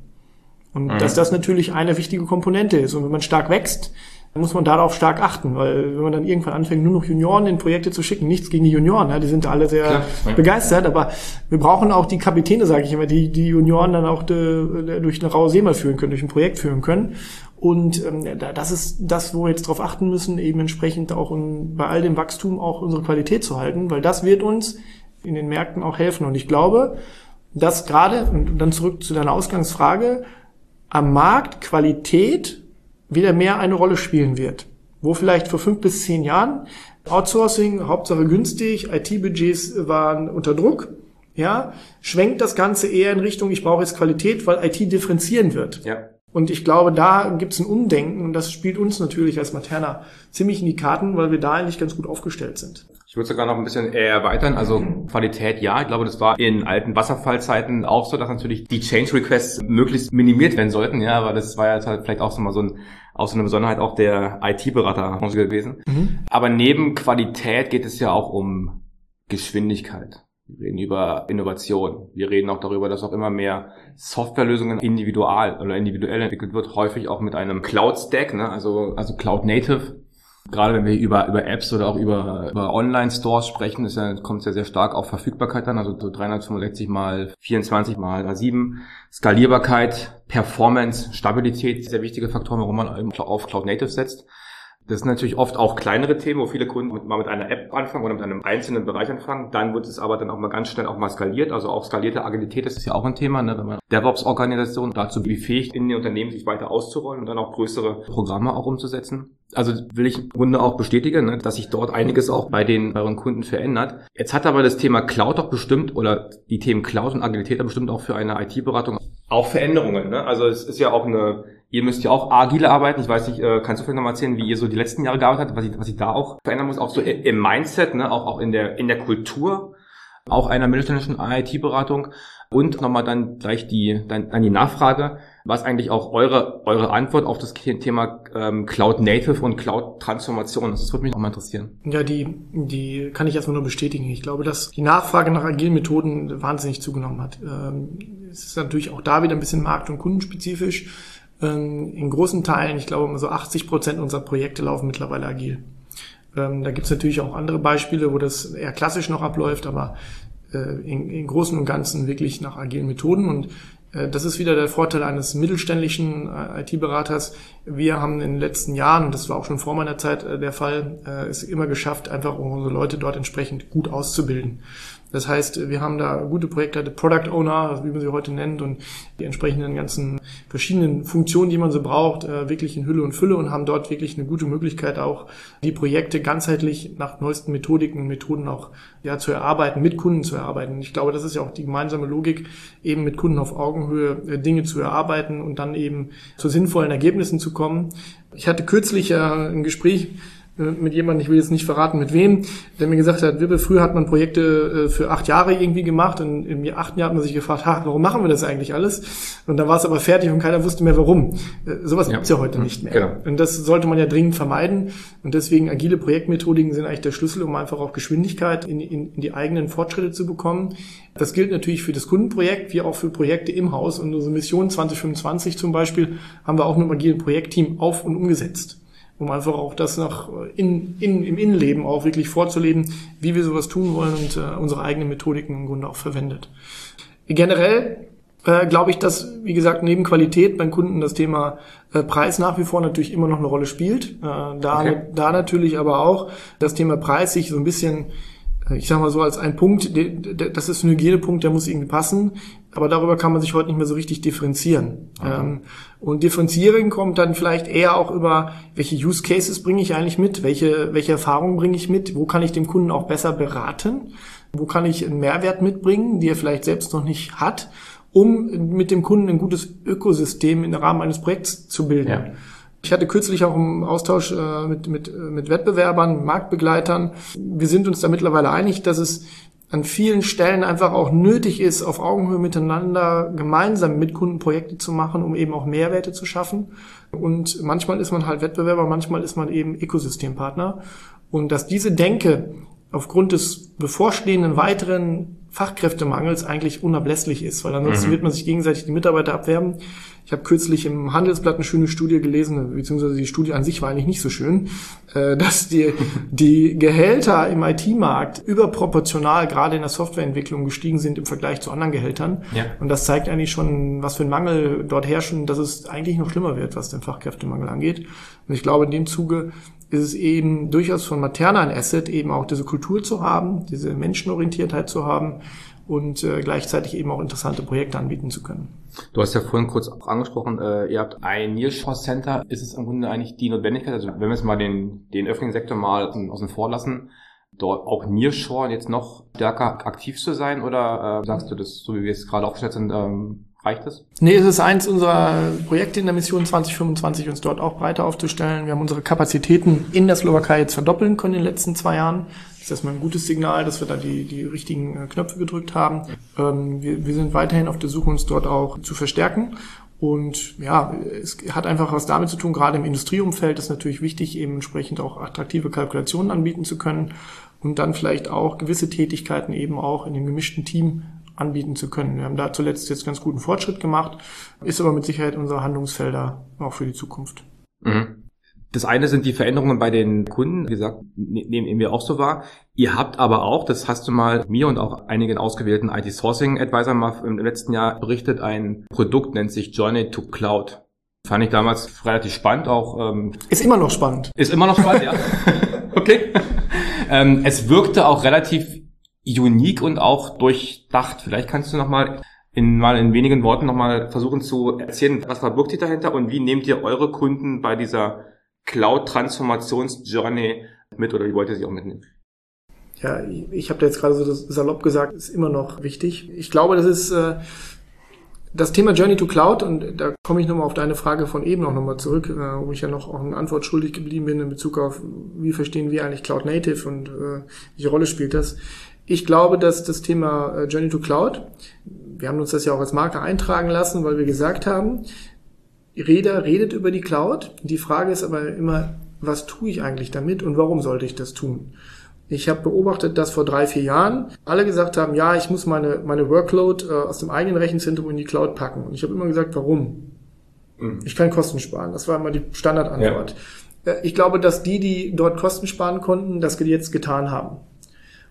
Und dass das natürlich eine wichtige Komponente ist. Und wenn man stark wächst, muss man darauf stark achten, weil wenn man dann irgendwann anfängt, nur noch Junioren in Projekte zu schicken, nichts gegen die Junioren, ja, die sind alle sehr Klar, ja. begeistert, aber wir brauchen auch die Kapitäne, sage ich immer, die die Junioren dann auch de, durch eine raue See mal führen können, durch ein Projekt führen können. Und ähm, da- das ist das, wo wir jetzt darauf achten müssen, eben entsprechend auch in, bei all dem Wachstum auch unsere Qualität zu halten, weil das wird uns in den Märkten auch helfen. Und ich glaube, dass gerade, und dann zurück zu deiner Ausgangsfrage, am Markt Qualität wieder mehr eine Rolle spielen wird. Wo vielleicht vor fünf bis zehn Jahren Outsourcing, Hauptsache günstig, IT-Budgets waren unter Druck, ja, schwenkt das Ganze eher in Richtung, ich brauche jetzt Qualität, weil IT differenzieren wird. Ja. Und ich glaube, da gibt es ein Umdenken und das spielt uns natürlich als Materna ziemlich in die Karten, weil wir da eigentlich ganz gut aufgestellt sind. Ich würde sogar noch ein bisschen eher erweitern. Also Qualität, ja. Ich glaube, das war in alten Wasserfallzeiten auch so, dass natürlich die Change Requests möglichst minimiert werden sollten. Ja, aber das war jetzt halt vielleicht auch so mal so ein, so eine Besonderheit auch der IT-Beraterbranche gewesen. Aber neben Qualität geht es ja auch um Geschwindigkeit. Wir reden über Innovation. Wir reden auch darüber, dass auch immer mehr Softwarelösungen individual oder individuell entwickelt wird, häufig auch mit einem Cloud-Stack, ne? also, also Cloud-Native. Gerade wenn wir über, über Apps oder auch über, über Online-Stores sprechen, ist ja, kommt es ja sehr stark auf Verfügbarkeit an, also so 365 mal 24 mal A7. Skalierbarkeit, Performance, Stabilität, sehr wichtige Faktoren, warum man auf Cloud Native setzt. Das sind natürlich oft auch kleinere Themen, wo viele Kunden mal mit einer App anfangen oder mit einem einzelnen Bereich anfangen. Dann wird es aber dann auch mal ganz schnell auch mal skaliert. Also auch skalierte Agilität ist ja auch ein Thema, ne? wenn man DevOps-Organisation dazu befähigt, in den Unternehmen sich weiter auszurollen und dann auch größere Programme auch umzusetzen. Also will ich im Grunde auch bestätigen, ne? dass sich dort einiges auch bei den euren Kunden verändert. Jetzt hat aber das Thema Cloud doch bestimmt oder die Themen Cloud und Agilität bestimmt auch für eine IT-Beratung auch Veränderungen. Ne? Also es ist ja auch eine Ihr müsst ja auch agile arbeiten. Ich weiß nicht, äh, kannst du vielleicht noch mal erzählen, wie ihr so die letzten Jahre gearbeitet habt, was ich, was ich da auch verändern muss, auch so im Mindset, ne, auch, auch in der, in der Kultur, auch einer mittelständischen IT-Beratung und nochmal dann gleich die, dann, dann die Nachfrage, was eigentlich auch eure, eure Antwort auf das Thema ähm, Cloud Native und Cloud Transformation ist. Das würde mich auch mal interessieren. Ja, die, die kann ich erstmal nur bestätigen. Ich glaube, dass die Nachfrage nach agilen Methoden wahnsinnig zugenommen hat. Ähm, es ist natürlich auch da wieder ein bisschen markt- und kundenspezifisch. Ähm, in großen Teilen, ich glaube, so 80 Prozent unserer Projekte laufen mittlerweile agil. Ähm, da gibt's natürlich auch andere Beispiele, wo das eher klassisch noch abläuft, aber äh, in, in Großen und Ganzen wirklich nach agilen Methoden. Und äh, das ist wieder der Vorteil eines mittelständischen äh, IT-Beraters. Wir haben in den letzten Jahren, das war auch schon vor meiner Zeit der Fall, es immer geschafft, einfach unsere Leute dort entsprechend gut auszubilden. Das heißt, wir haben da gute Projekte, Product Owner, wie man sie heute nennt, und die entsprechenden ganzen verschiedenen Funktionen, die man so braucht, äh, wirklich in Hülle und Fülle und haben dort wirklich eine gute Möglichkeit, auch die Projekte ganzheitlich nach neuesten Methodiken und Methoden auch ja, zu erarbeiten, mit Kunden zu erarbeiten. Ich glaube, das ist ja auch die gemeinsame Logik, eben mit Kunden auf Augenhöhe äh, Dinge zu erarbeiten und dann eben zu sinnvollen Ergebnissen zu kommen. Ich hatte kürzlich äh, ein Gespräch mit jemandem, ich will jetzt nicht verraten mit wem, der mir gesagt hat, Wippe, früher hat man Projekte äh, für acht Jahre irgendwie gemacht und im achten Jahr hat man sich gefragt, ha, warum machen wir das eigentlich alles? Und dann war es aber fertig und keiner wusste mehr warum. Äh, Sowas Ja. gibt's ja heute nicht mehr. Genau. Und das sollte man ja dringend vermeiden. Und deswegen agile Projektmethodiken sind eigentlich der Schlüssel, um einfach auch Geschwindigkeit in, in, in die eigenen Fortschritte zu bekommen. Das gilt natürlich für das Kundenprojekt, wie auch für Projekte im Haus. Und unsere Mission 2025 zum Beispiel haben wir auch mit einem agilen Projektteam auf und umgesetzt. Um einfach auch das nach in, in, im Innenleben auch wirklich vorzuleben, wie wir sowas tun wollen und äh, unsere eigenen Methodiken im Grunde auch verwendet. Generell äh, glaube ich, dass, wie gesagt, neben Qualität beim Kunden das Thema äh, Preis nach wie vor natürlich immer noch eine Rolle spielt. Äh, da, okay. da natürlich aber auch das Thema Preis sich so ein bisschen äh, ich sag mal so als ein Punkt, das ist ein Hygienepunkt, der muss irgendwie passen, aber darüber kann man sich heute nicht mehr so richtig differenzieren. Ähm, und differenzieren kommt dann vielleicht eher auch über, welche Use Cases bringe ich eigentlich mit, welche, welche Erfahrungen bringe ich mit, wo kann ich dem Kunden auch besser beraten, wo kann ich einen Mehrwert mitbringen, die er vielleicht selbst noch nicht hat um mit dem Kunden ein gutes Ökosystem im Rahmen eines Projekts zu bilden. Ja. Ich hatte kürzlich auch einen Austausch äh, mit, mit, mit Wettbewerbern, Marktbegleitern. Wir sind uns da mittlerweile einig, dass es an vielen Stellen einfach auch nötig ist, auf Augenhöhe miteinander gemeinsam mit Kunden Projekte zu machen, um eben auch Mehrwerte zu schaffen. Und manchmal ist man halt Wettbewerber, manchmal ist man eben Ökosystempartner. Und dass diese Denke aufgrund des bevorstehenden weiteren Fachkräftemangels eigentlich unablässlich ist, weil ansonsten mhm. wird man sich gegenseitig die Mitarbeiter abwerben. Ich habe kürzlich im Handelsblatt eine schöne Studie gelesen, beziehungsweise die Studie an sich war eigentlich nicht so schön, äh, dass die, die Gehälter im IT-Markt überproportional gerade in der Softwareentwicklung gestiegen sind im Vergleich zu anderen Gehältern. Ja. Und das zeigt eigentlich schon, was für ein Mangel dort herrschen, dass es eigentlich noch schlimmer wird, was den Fachkräftemangel angeht. Und ich glaube, in dem Zuge ist es eben durchaus von Materna ein Asset, eben auch diese Kultur zu haben, diese Menschenorientiertheit zu haben und äh, gleichzeitig eben auch interessante Projekte anbieten zu können. Du hast ja vorhin kurz auch angesprochen, äh, ihr habt ein Nearshore Center. Ist es im Grunde eigentlich die Notwendigkeit, also wenn wir jetzt mal den, den öffentlichen Sektor mal außen vor lassen, dort auch Nearshore jetzt noch stärker aktiv zu sein oder äh, sagst du das, so wie wir es gerade aufgestellt sind, ähm, Reicht das? Nee, es ist eins unserer Projekte in der Mission 2025, uns dort auch breiter aufzustellen. Wir haben unsere Kapazitäten in der Slowakei jetzt verdoppeln können in den letzten zwei Jahren. Das ist erstmal ein gutes Signal, dass wir da die, die richtigen äh, Knöpfe gedrückt haben. Ähm, wir, wir sind weiterhin auf der Suche, uns dort auch zu verstärken. Und ja, es hat einfach was damit zu tun, gerade im Industrieumfeld ist natürlich wichtig, eben entsprechend auch attraktive Kalkulationen anbieten zu können und dann vielleicht auch gewisse Tätigkeiten eben auch in dem gemischten Team anbieten zu können. Wir haben da zuletzt jetzt ganz guten Fortschritt gemacht, ist aber mit Sicherheit unsere Handlungsfelder auch für die Zukunft. Mhm. Das eine sind die Veränderungen bei den Kunden, wie gesagt, ne-, nehmen wir auch so wahr. Ihr habt aber auch, das hast du mal mir und auch einigen ausgewählten IT-Sourcing-Advisor mal im letzten Jahr berichtet, ein Produkt nennt sich Journey to Cloud. Fand ich damals relativ spannend auch. Ähm, ist immer noch spannend. Ist immer noch spannend, ja. okay. Ähm, es wirkte auch relativ unique und auch durchdacht. Vielleicht kannst du noch mal in mal in wenigen Worten noch mal versuchen zu erzählen, was verbirgt sich dahinter und wie nehmt ihr eure Kunden bei dieser Cloud-Transformations-Journey mit oder wie wollt ihr sie auch mitnehmen? Ja, ich habe da jetzt gerade so das salopp gesagt, ist immer noch wichtig. Ich glaube, das ist äh, das Thema Journey to Cloud und da komme ich nochmal auf deine Frage von eben auch nochmal zurück, äh, wo ich ja noch auch eine Antwort schuldig geblieben bin in Bezug auf, wie verstehen wir eigentlich Cloud Native und äh, welche Rolle spielt das? Ich glaube, dass das Thema äh, Journey to Cloud, wir haben uns das ja auch als Marke eintragen lassen, weil wir gesagt haben, Reda redet über die Cloud. Die Frage ist aber immer, was tue ich eigentlich damit und warum sollte ich das tun? Ich habe beobachtet, dass vor drei, vier Jahren alle gesagt haben, ja, ich muss meine, meine Workload äh, aus dem eigenen Rechenzentrum in die Cloud packen. Und ich habe immer gesagt, warum? Mhm. Ich kann Kosten sparen. Das war immer die Standardantwort. Ja. Äh, ich glaube, dass die, die dort Kosten sparen konnten, das jetzt getan haben.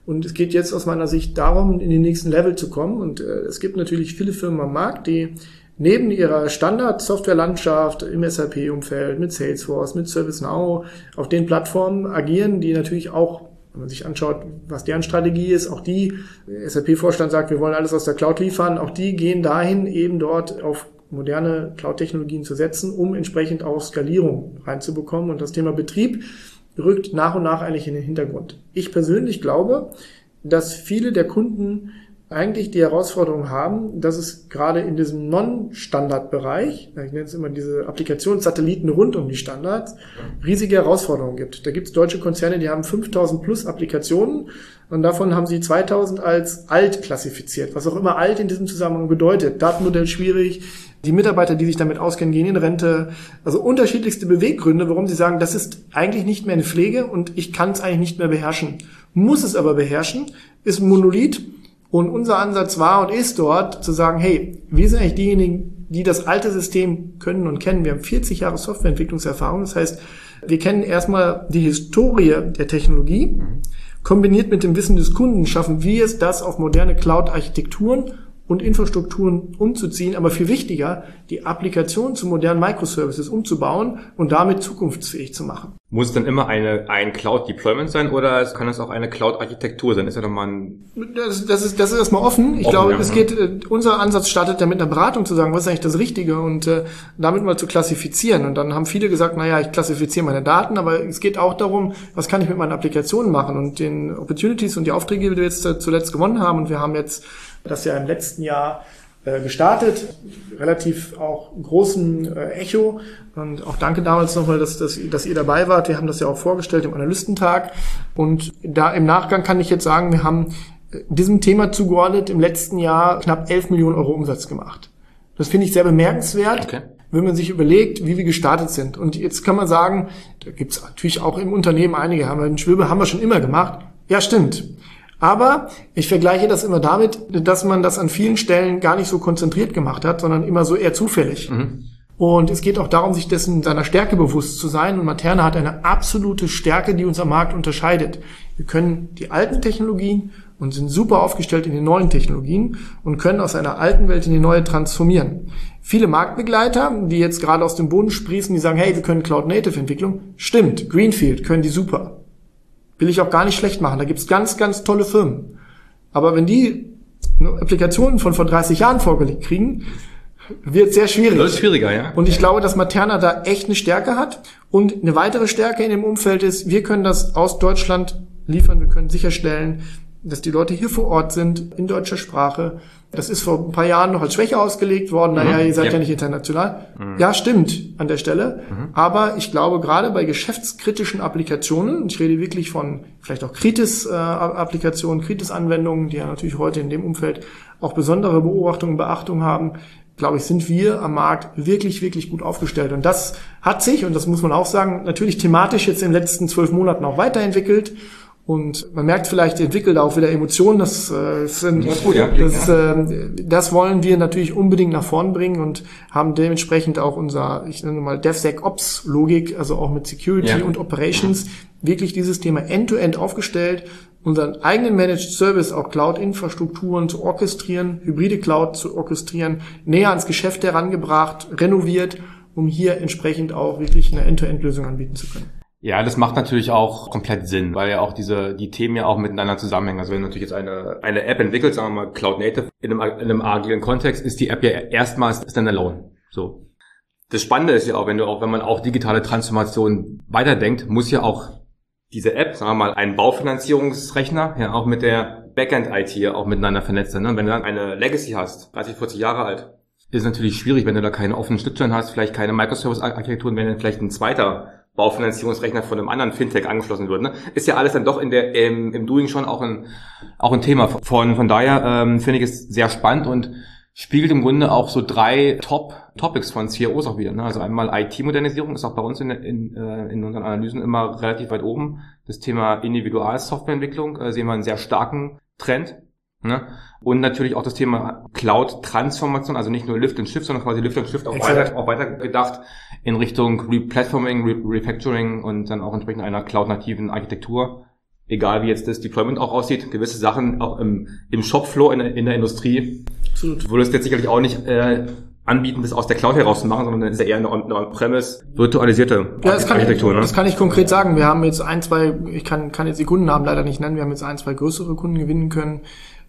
Und es geht jetzt aus meiner Sicht darum, in den nächsten Level zu kommen. Und äh, es gibt natürlich viele Firmen am Markt, die neben ihrer Standard-Software-Landschaft im SAP-Umfeld mit Salesforce, mit ServiceNow auf den Plattformen agieren, die natürlich auch, wenn man sich anschaut, was deren Strategie ist, auch die, SAP-Vorstand sagt, wir wollen alles aus der Cloud liefern, auch die gehen dahin, eben dort auf moderne Cloud-Technologien zu setzen, um entsprechend auch Skalierung reinzubekommen. Und das Thema Betrieb rückt nach und nach eigentlich in den Hintergrund. Ich persönlich glaube, dass viele der Kunden eigentlich die Herausforderung haben, dass es gerade in diesem Non-Standard-Bereich, ich nenne es immer diese Applikationssatelliten rund um die Standards, riesige Herausforderungen gibt. Da gibt es deutsche Konzerne, die haben 5000 plus Applikationen und davon haben sie 2000 als alt klassifiziert, was auch immer alt in diesem Zusammenhang bedeutet. Datenmodell schwierig, die Mitarbeiter, die sich damit auskennen, gehen in Rente. Also unterschiedlichste Beweggründe, warum sie sagen, das ist eigentlich nicht mehr eine Pflege und ich kann es eigentlich nicht mehr beherrschen. Muss es aber beherrschen, ist Monolith. Und unser Ansatz war und ist dort zu sagen, hey, wir sind eigentlich diejenigen, die das alte System können und kennen. Wir haben 40 Jahre Softwareentwicklungserfahrung. Das heißt, Wir kennen erstmal die Historie der Technologie. Kombiniert mit dem Wissen des Kunden schaffen wir es, das auf moderne Cloud-Architekturen und Infrastrukturen umzuziehen, aber viel wichtiger, die Applikation zu modernen Microservices umzubauen und damit zukunftsfähig zu machen. Muss es dann immer eine, ein Cloud-Deployment sein oder kann es auch eine Cloud-Architektur sein? Ist ja doch mal ein das, das, ist, das ist erstmal offen. Ich offen, glaube, ja, es geht, äh, unser Ansatz startet ja mit einer Beratung zu sagen, was ist eigentlich das Richtige und äh, damit mal zu klassifizieren. Und dann haben viele gesagt, naja, ich klassifiziere meine Daten, aber es geht auch darum, was kann ich mit meinen Applikationen machen und den Opportunities und die Aufträge, die wir jetzt äh, zuletzt gewonnen haben. Und wir haben jetzt das ja im letzten Jahr äh, gestartet, relativ auch großen äh, Echo. Und auch danke damals nochmal, dass, dass, dass ihr dabei wart. Wir haben das ja auch vorgestellt im Analystentag. Und da im Nachgang kann ich jetzt sagen, wir haben äh, diesem Thema zugeordnet im letzten Jahr knapp 11 Millionen Euro Umsatz gemacht. Das finde ich sehr bemerkenswert. Okay wenn man sich überlegt, wie wir gestartet sind. Und jetzt kann man sagen, da gibt es natürlich auch im Unternehmen einige, haben wir einen Schwibbe haben wir schon immer gemacht. Ja, stimmt. Aber ich vergleiche das immer damit, dass man das an vielen Stellen gar nicht so konzentriert gemacht hat, sondern immer so eher zufällig. Mhm. Und es geht auch darum, sich dessen seiner Stärke bewusst zu sein. Und Materna hat eine absolute Stärke, die uns am Markt unterscheidet. Wir können die alten Technologien und sind super aufgestellt in den neuen Technologien und können aus einer alten Welt in die neue transformieren. Viele Marktbegleiter, die jetzt gerade aus dem Boden sprießen, die sagen, hey, wir können Cloud-Native-Entwicklung. Stimmt, Greenfield können die super. Will ich auch gar nicht schlecht machen. Da gibt's ganz, ganz tolle Firmen. Aber wenn die Applikationen von vor 30 Jahren vorgelegt kriegen, wird sehr schwierig. Das ist schwieriger, ja. Und ich glaube, dass Materna da echt eine Stärke hat. Und eine weitere Stärke in dem Umfeld ist, wir können das aus Deutschland liefern. Wir können sicherstellen, dass die Leute hier vor Ort sind, in deutscher Sprache. Das ist vor ein paar Jahren noch als Schwäche ausgelegt worden. Naja, mhm. ihr seid ja. ja, nicht international. Mhm. Ja, stimmt an der Stelle. Mhm. Aber ich glaube, gerade bei geschäftskritischen Applikationen, ich rede wirklich von vielleicht auch Kritis-Applikationen, Kritis-Anwendungen, die ja natürlich heute in dem Umfeld auch besondere Beobachtungen, Beachtung haben, glaube ich, sind wir am Markt wirklich, wirklich gut aufgestellt. Und das hat sich, und das muss man auch sagen, natürlich thematisch jetzt in den letzten zwölf Monaten auch weiterentwickelt. Und man merkt vielleicht, entwickelt auch wieder Emotionen. Das, äh, sind, das, gut, ja. das, äh, das wollen wir natürlich unbedingt nach vorn bringen und haben dementsprechend auch unser, ich nenne mal DevSecOps-Logik, also auch mit Security ja. und Operations, wirklich dieses Thema end-to-end -End aufgestellt, unseren eigenen Managed Service, auch Cloud-Infrastrukturen zu orchestrieren, hybride Cloud zu orchestrieren, näher ans Geschäft herangebracht, renoviert, um hier entsprechend auch wirklich eine End-to-End-Lösung anbieten zu können. Ja, das macht natürlich auch komplett Sinn, weil ja auch diese, die Themen ja auch miteinander zusammenhängen. Also wenn du natürlich jetzt eine, eine App entwickelst, sagen wir mal Cloud Native, in einem, in einem agilen Kontext, ist die App ja erstmals standalone. So. Das Spannende ist ja auch, wenn du auch, wenn man auch digitale Transformation weiterdenkt, muss ja auch diese App, sagen wir mal, ein Baufinanzierungsrechner, ja, auch mit der Backend-IT auch miteinander vernetzt sein. Ne? Wenn du dann eine Legacy hast, 30, 40 Jahre alt, ist natürlich schwierig, wenn du da keine offenen Schnittstellen hast, vielleicht keine Microservice-Architekturen, wenn dann vielleicht ein zweiter Baufinanzierungsrechner von einem anderen Fintech angeschlossen wird. Ne? Ist ja alles dann doch in der im, im Doing schon auch ein auch ein Thema. Von von daher ähm, finde ich es sehr spannend und spiegelt im Grunde auch so drei Top Topics von CIOs auch wieder. Ne? Also einmal IT-Modernisierung ist auch bei uns in, in, äh, in unseren Analysen immer relativ weit oben. Das Thema Individualsoftwareentwicklung äh, sehen wir einen sehr starken Trend. Ne? Und natürlich auch das Thema Cloud-Transformation, also nicht nur Lift and Shift, sondern quasi Lift and Shift auch weiter, auch weiter gedacht in Richtung Replatforming, Re Refactoring und dann auch entsprechend einer cloud-nativen Architektur. Egal wie jetzt das Deployment auch aussieht, gewisse Sachen auch im, im Shopfloor in, in der Industrie Absolut. würdest du jetzt sicherlich auch nicht äh, anbieten, das aus der Cloud heraus zu machen, sondern das ist ja eher eine On-Premise virtualisierte ja, das Architektur. Kann ich, ne? Das kann ich konkret sagen. Wir haben jetzt ein, zwei, ich kann, kann jetzt die Kundennamen leider nicht nennen, wir haben jetzt ein, zwei größere Kunden gewinnen können,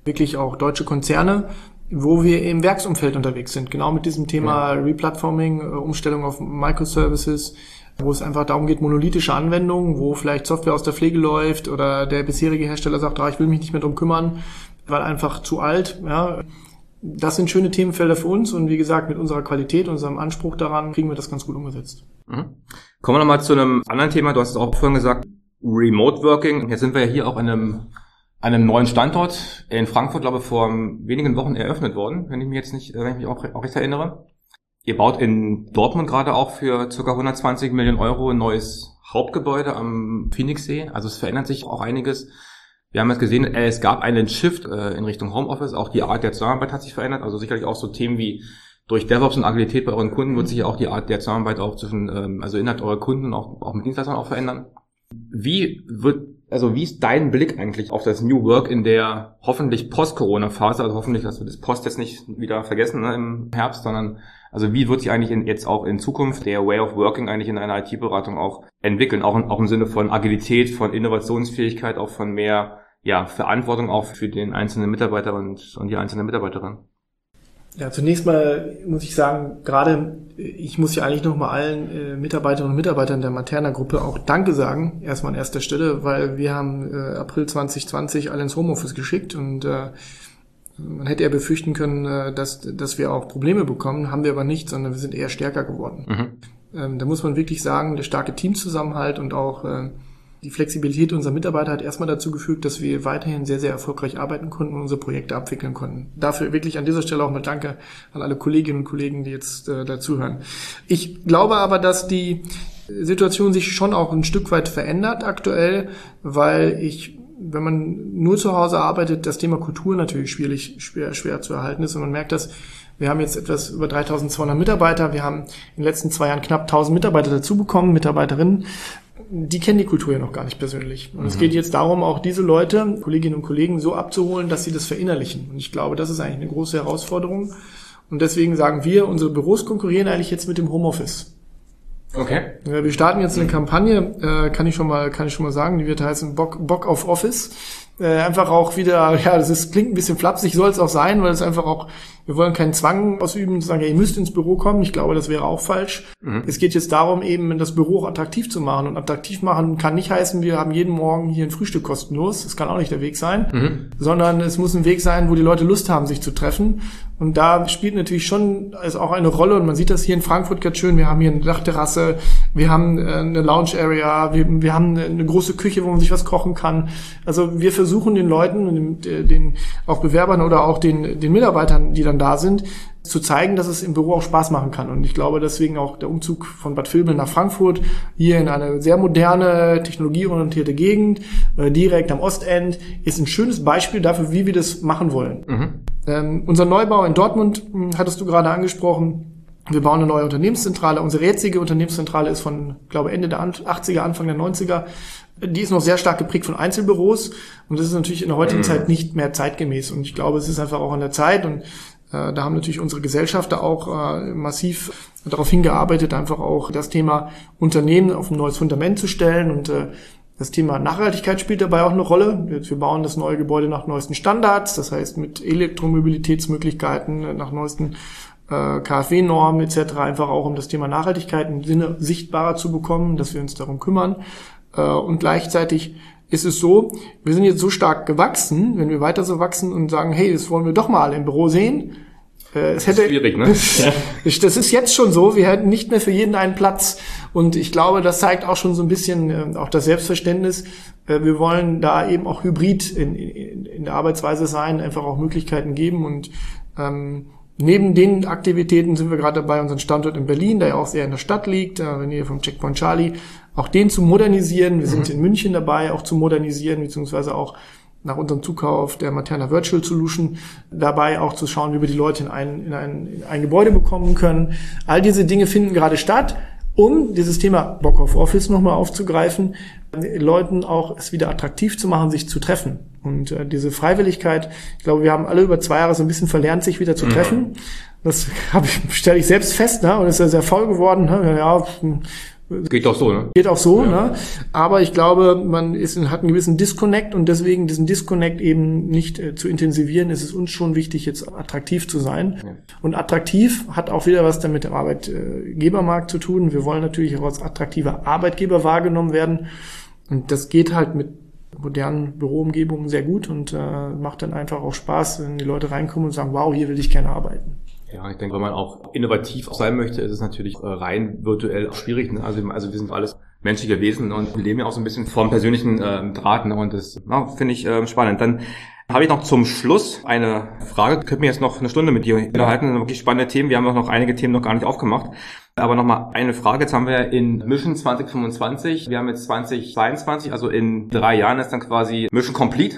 wirklich auch deutsche Konzerne, wo wir im Werksumfeld unterwegs sind, genau mit diesem Thema ja. Replatforming, äh, Umstellung auf Microservices, wo es einfach darum geht, monolithische Anwendungen, wo vielleicht Software aus der Pflege läuft oder der bisherige Hersteller sagt, ah, ich will mich nicht mehr drum kümmern, weil einfach zu alt. Ja. Das sind schöne Themenfelder für uns und wie gesagt, mit unserer Qualität, unserem Anspruch daran, kriegen wir das ganz gut umgesetzt. Mhm. Kommen wir nochmal zu einem anderen Thema. Du hast es auch vorhin gesagt, Remote Working. Jetzt sind wir ja hier auch in einem einem neuen Standort in Frankfurt, glaube ich, vor wenigen Wochen eröffnet worden, wenn ich mich jetzt nicht, wenn ich mich auch, auch recht erinnere. Ihr baut in Dortmund gerade auch für ca. 120 Millionen Euro ein neues Hauptgebäude am Phoenixsee. Also es verändert sich auch einiges. Wir haben jetzt gesehen, es gab einen Shift äh, in Richtung Homeoffice. Auch die Art der Zusammenarbeit hat sich verändert. Also sicherlich auch so Themen wie durch DevOps und Agilität bei euren Kunden wird sich ja auch die Art der Zusammenarbeit auch zwischen, ähm, also innerhalb eurer Kunden und auch, auch mit Dienstleistern auch verändern. Wie wird, also wie ist dein Blick eigentlich auf das New Work in der hoffentlich Post-Corona-Phase? Also hoffentlich, dass wir das Post jetzt nicht wieder vergessen ne, im Herbst, sondern also wie wird sich eigentlich in, jetzt auch in Zukunft der Way of Working eigentlich in einer IT-Beratung auch entwickeln? Auch, auch im Sinne von Agilität, von Innovationsfähigkeit, auch von mehr ja, Verantwortung auch für den einzelnen Mitarbeiter und, und die einzelne Mitarbeiterin. Ja, zunächst mal muss ich sagen, gerade ich muss ja eigentlich nochmal allen äh, Mitarbeiterinnen und Mitarbeitern der Materna-Gruppe auch Danke sagen, erstmal an erster Stelle, weil wir haben äh, April 2020 alle ins Homeoffice geschickt und äh, man hätte ja befürchten können, äh, dass, dass wir auch Probleme bekommen, haben wir aber nicht, sondern wir sind eher stärker geworden. Mhm. Ähm, da muss man wirklich sagen, der starke Teamzusammenhalt und auch äh, die Flexibilität unserer Mitarbeiter hat erstmal dazu geführt, dass wir weiterhin sehr, sehr erfolgreich arbeiten konnten und unsere Projekte abwickeln konnten. Dafür wirklich an dieser Stelle auch mal Danke an alle Kolleginnen und Kollegen, die jetzt äh, dazuhören. Ich glaube aber, dass die Situation sich schon auch ein Stück weit verändert aktuell, weil ich wenn man nur zu Hause arbeitet, das Thema Kultur natürlich schwierig, schwer, schwer zu erhalten ist. Und man merkt das, wir haben jetzt etwas über 3200 Mitarbeiter. Wir haben in den letzten zwei Jahren knapp 1000 Mitarbeiter dazu bekommen, Mitarbeiterinnen die kennen die Kultur ja noch gar nicht persönlich. Und mhm. es geht jetzt darum, auch diese Leute, Kolleginnen und Kollegen, so abzuholen, dass sie das verinnerlichen. Und ich glaube, das ist eigentlich eine große Herausforderung. Und deswegen sagen wir, unsere Büros konkurrieren eigentlich jetzt mit dem Homeoffice. Okay. Wir starten jetzt eine Kampagne, äh, kann ich schon mal, kann ich schon mal sagen, die wird heißen Bock, Bock auf Office. Äh, einfach auch wieder, ja, das ist, klingt ein bisschen flapsig, soll es auch sein, weil es einfach auch wir wollen keinen Zwang ausüben, zu sagen, ja, ihr müsst ins Büro kommen. Ich glaube, das wäre auch falsch. Mhm. Es geht jetzt darum, eben das Büro auch attraktiv zu machen. Und attraktiv machen kann nicht heißen, wir haben jeden Morgen hier ein Frühstück kostenlos. Das kann auch nicht der Weg sein. Mhm. Sondern es muss ein Weg sein, wo die Leute Lust haben, sich zu treffen. Und da spielt natürlich schon also auch eine Rolle. Und man sieht das hier in Frankfurt ganz schön. Wir haben hier eine Dachterrasse, wir haben äh, eine Lounge Area, wir, wir haben eine große Küche, wo man sich was kochen kann. Also wir versuchen den Leuten, den, den auch Bewerbern oder auch den, den Mitarbeitern, die dann da sind, zu zeigen, dass es im Büro auch Spaß machen kann. Und ich glaube deswegen auch der Umzug von Bad Vilbel nach Frankfurt, hier in eine sehr moderne, technologieorientierte Gegend, äh, direkt am Ostend, ist ein schönes Beispiel dafür, wie wir das machen wollen. Mhm. Ähm, unser Neubau in Dortmund, hm, hattest du gerade angesprochen, wir bauen eine neue Unternehmenszentrale. Unsere jetzige Unternehmenszentrale ist von, glaube Ende der 80er, Anfang der 90er. Die ist noch sehr stark geprägt von Einzelbüros und das ist natürlich in der heutigen mhm. Zeit nicht mehr zeitgemäß. Und ich glaube, es ist einfach auch an der Zeit und äh, da haben natürlich unsere Gesellschafter auch äh, massiv darauf hingearbeitet, einfach auch das Thema Unternehmen auf ein neues Fundament zu stellen und äh, das Thema Nachhaltigkeit spielt dabei auch eine Rolle. Wir bauen das neue Gebäude nach neuesten Standards, das heißt mit Elektromobilitätsmöglichkeiten, nach neuesten KfW-Normen etc. einfach auch um das Thema Nachhaltigkeit im Sinne sichtbarer zu bekommen, dass wir uns darum kümmern. Und gleichzeitig ist es so, wir sind jetzt so stark gewachsen, wenn wir weiter so wachsen und sagen, hey, das wollen wir doch mal im Büro sehen. Äh, es hätte, schwierig, ne? das ist jetzt schon so, wir hätten nicht mehr für jeden einen Platz. Und ich glaube, das zeigt auch schon so ein bisschen äh, auch das Selbstverständnis. Äh, wir wollen da eben auch hybrid in, in, in der Arbeitsweise sein, einfach auch Möglichkeiten geben und ähm, Neben den Aktivitäten sind wir gerade dabei, unseren Standort in Berlin, der ja auch sehr in der Stadt liegt, in der Nähe vom Checkpoint Charlie, auch den zu modernisieren. Wir sind mhm. in München dabei, auch zu modernisieren, beziehungsweise auch nach unserem Zukauf der Materna Virtual Solution dabei auch zu schauen, wie wir die Leute in ein, in ein, in ein Gebäude bekommen können. All diese Dinge finden gerade statt, um dieses Thema Bock auf Office nochmal aufzugreifen, Leuten auch es wieder attraktiv zu machen, sich zu treffen. Und äh, diese Freiwilligkeit, ich glaube, wir haben alle über zwei Jahre so ein bisschen verlernt, sich wieder zu treffen. Das habe ich, stelle ich selbst fest, ne? Und ist ja sehr voll geworden. Ne? Ja, Geht auch so, ne? Geht auch so, ja. ne? Aber ich glaube, man ist, hat einen gewissen Disconnect und deswegen diesen Disconnect eben nicht äh, zu intensivieren, ist es uns schon wichtig, jetzt attraktiv zu sein. Ja. Und attraktiv hat auch wieder was damit dem Arbeitgebermarkt zu tun. Wir wollen natürlich auch als attraktiver Arbeitgeber wahrgenommen werden. Und das geht halt mit modernen Büroumgebungen sehr gut und äh, macht dann einfach auch Spaß, wenn die Leute reinkommen und sagen, wow, hier will ich gerne arbeiten. Ja, ich denke, wenn man auch innovativ sein möchte, ist es natürlich äh, rein virtuell schwierig. Ne? Also, also wir sind alles menschliche Wesen und wir leben ja auch so ein bisschen vom persönlichen äh, Draht. Ne? Und das ja, finde ich äh, spannend. Dann habe ich noch zum Schluss eine Frage. Könnten wir jetzt noch eine Stunde mit dir unterhalten. Das sind wirklich spannende Themen. Wir haben auch noch einige Themen noch gar nicht aufgemacht. Aber nochmal eine Frage. Jetzt haben wir in Mission 2025. Wir haben jetzt 2022, also in drei Jahren ist dann quasi Mission Complete.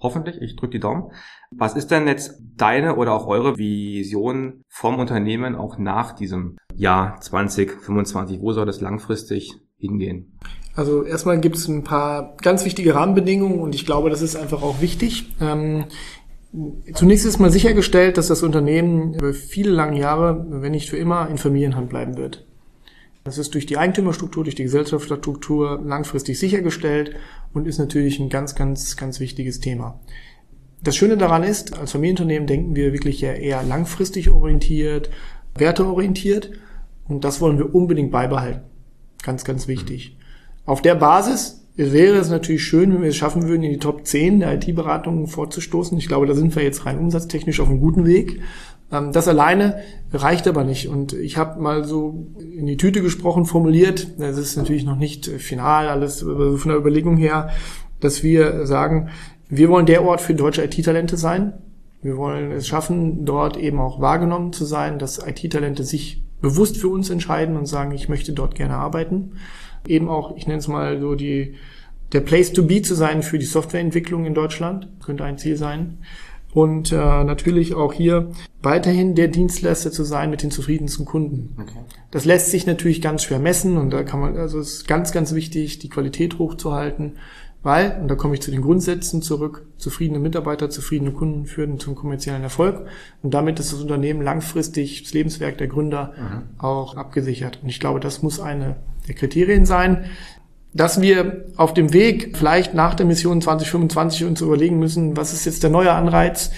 Hoffentlich, ich drücke die Daumen. Was ist denn jetzt deine oder auch eure Vision vom Unternehmen auch nach diesem Jahr 2025? Wo soll das langfristig hingehen? Also erstmal gibt es ein paar ganz wichtige Rahmenbedingungen und ich glaube, das ist einfach auch wichtig. Ähm, zunächst ist mal sichergestellt, dass das Unternehmen über viele lange Jahre, wenn nicht für immer, in Familienhand bleiben wird. Das ist durch die Eigentümerstruktur, durch die Gesellschaftsstruktur langfristig sichergestellt und ist natürlich ein ganz, ganz, ganz wichtiges Thema. Das Schöne daran ist, als Familienunternehmen denken wir wirklich eher langfristig orientiert, werteorientiert und das wollen wir unbedingt beibehalten. Ganz, ganz wichtig. Auf der Basis wäre es natürlich schön, wenn wir es schaffen würden, in die Top 10 der IT-Beratungen vorzustoßen. Ich glaube, da sind wir jetzt rein umsatztechnisch auf einem guten Weg. Ähm, das alleine reicht aber nicht. Und ich habe mal so in die Tüte gesprochen, formuliert, das ist natürlich noch nicht final, alles von der Überlegung her, dass wir sagen, wir wollen der Ort für deutsche IT-Talente sein. Wir wollen es schaffen, dort eben auch wahrgenommen zu sein, dass IT-Talente sich bewusst für uns entscheiden und sagen, ich möchte dort gerne arbeiten. Eben auch, ich nenne es mal so die, der Place to be zu sein für die Softwareentwicklung in Deutschland, könnte ein Ziel sein und äh, natürlich auch hier weiterhin der Dienstleister zu sein mit den zufriedensten Kunden. Okay. Das lässt sich natürlich ganz schwer messen und da kann man, also es ist ganz, ganz wichtig, die Qualität hochzuhalten, weil, und da komme ich zu den Grundsätzen zurück, zufriedene Mitarbeiter, zufriedene Kunden führen zum kommerziellen Erfolg und damit ist das Unternehmen langfristig, das Lebenswerk der Gründer mhm. auch abgesichert. Und ich glaube, das muss eine der Kriterien sein dass wir auf dem Weg vielleicht nach der Mission 2025 uns überlegen müssen, was ist jetzt der neue Anreiz.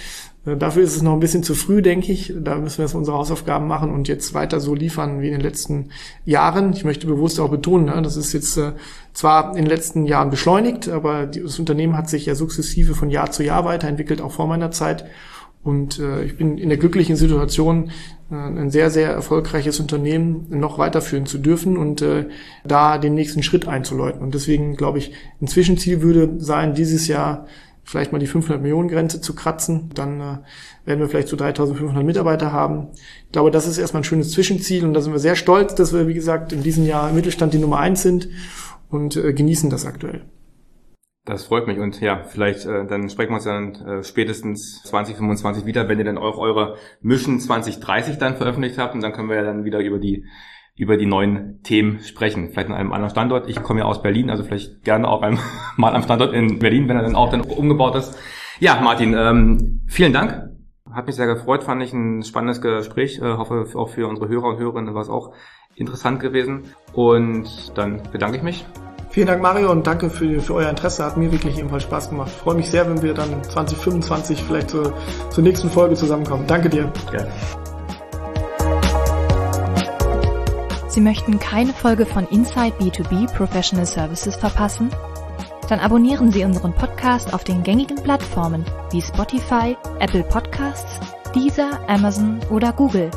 Äh, dafür ist es noch ein bisschen zu früh, denke ich. Da müssen wir jetzt unsere Hausaufgaben machen und jetzt weiter so liefern wie in den letzten Jahren. Ich möchte bewusst auch betonen, ne, das ist jetzt äh, zwar in den letzten Jahren beschleunigt, aber das Unternehmen hat sich ja sukzessive von Jahr zu Jahr weiterentwickelt, auch vor meiner Zeit. Und äh, ich bin in der glücklichen Situation, äh, ein sehr, sehr erfolgreiches Unternehmen noch weiterführen zu dürfen und äh, da den nächsten Schritt einzuläuten. Und deswegen glaube ich, ein Zwischenziel würde sein, dieses Jahr vielleicht mal die 500 Millionen Grenze zu kratzen. Dann äh, werden wir vielleicht so 3500 Mitarbeiter haben. Ich glaube, das ist erstmal ein schönes Zwischenziel und da sind wir sehr stolz, dass wir, wie gesagt, in diesem Jahr im Mittelstand die Nummer eins sind und äh, genießen das aktuell. Das freut mich und ja, vielleicht äh, dann sprechen wir uns dann äh, spätestens 2025 wieder, wenn ihr dann auch eure Mission 2030 dann veröffentlicht habt und dann können wir ja dann wieder über die über die neuen Themen sprechen. Vielleicht an einem anderen Standort. Ich komme ja aus Berlin, also vielleicht gerne auch beim, mal am Standort in Berlin, wenn er dann auch dann umgebaut ist. Ja, Martin, ähm, vielen Dank. Hat mich sehr gefreut, fand ich ein spannendes Gespräch. Äh, hoffe auch für unsere Hörer und Hörerinnen war es auch interessant gewesen. Und dann bedanke ich mich Vielen Dank, Mario, und danke für, für euer Interesse. Hat mir wirklich ebenfalls Spaß gemacht. Ich freue mich sehr, wenn wir dann 2025 vielleicht zur, zur nächsten Folge zusammenkommen. Danke dir. Ja. Sie möchten keine Folge von Inside B2B Professional Services verpassen? Dann abonnieren Sie unseren Podcast auf den gängigen Plattformen wie Spotify, Apple Podcasts, Deezer, Amazon oder Google.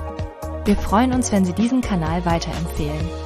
Wir freuen uns, wenn Sie diesen Kanal weiterempfehlen.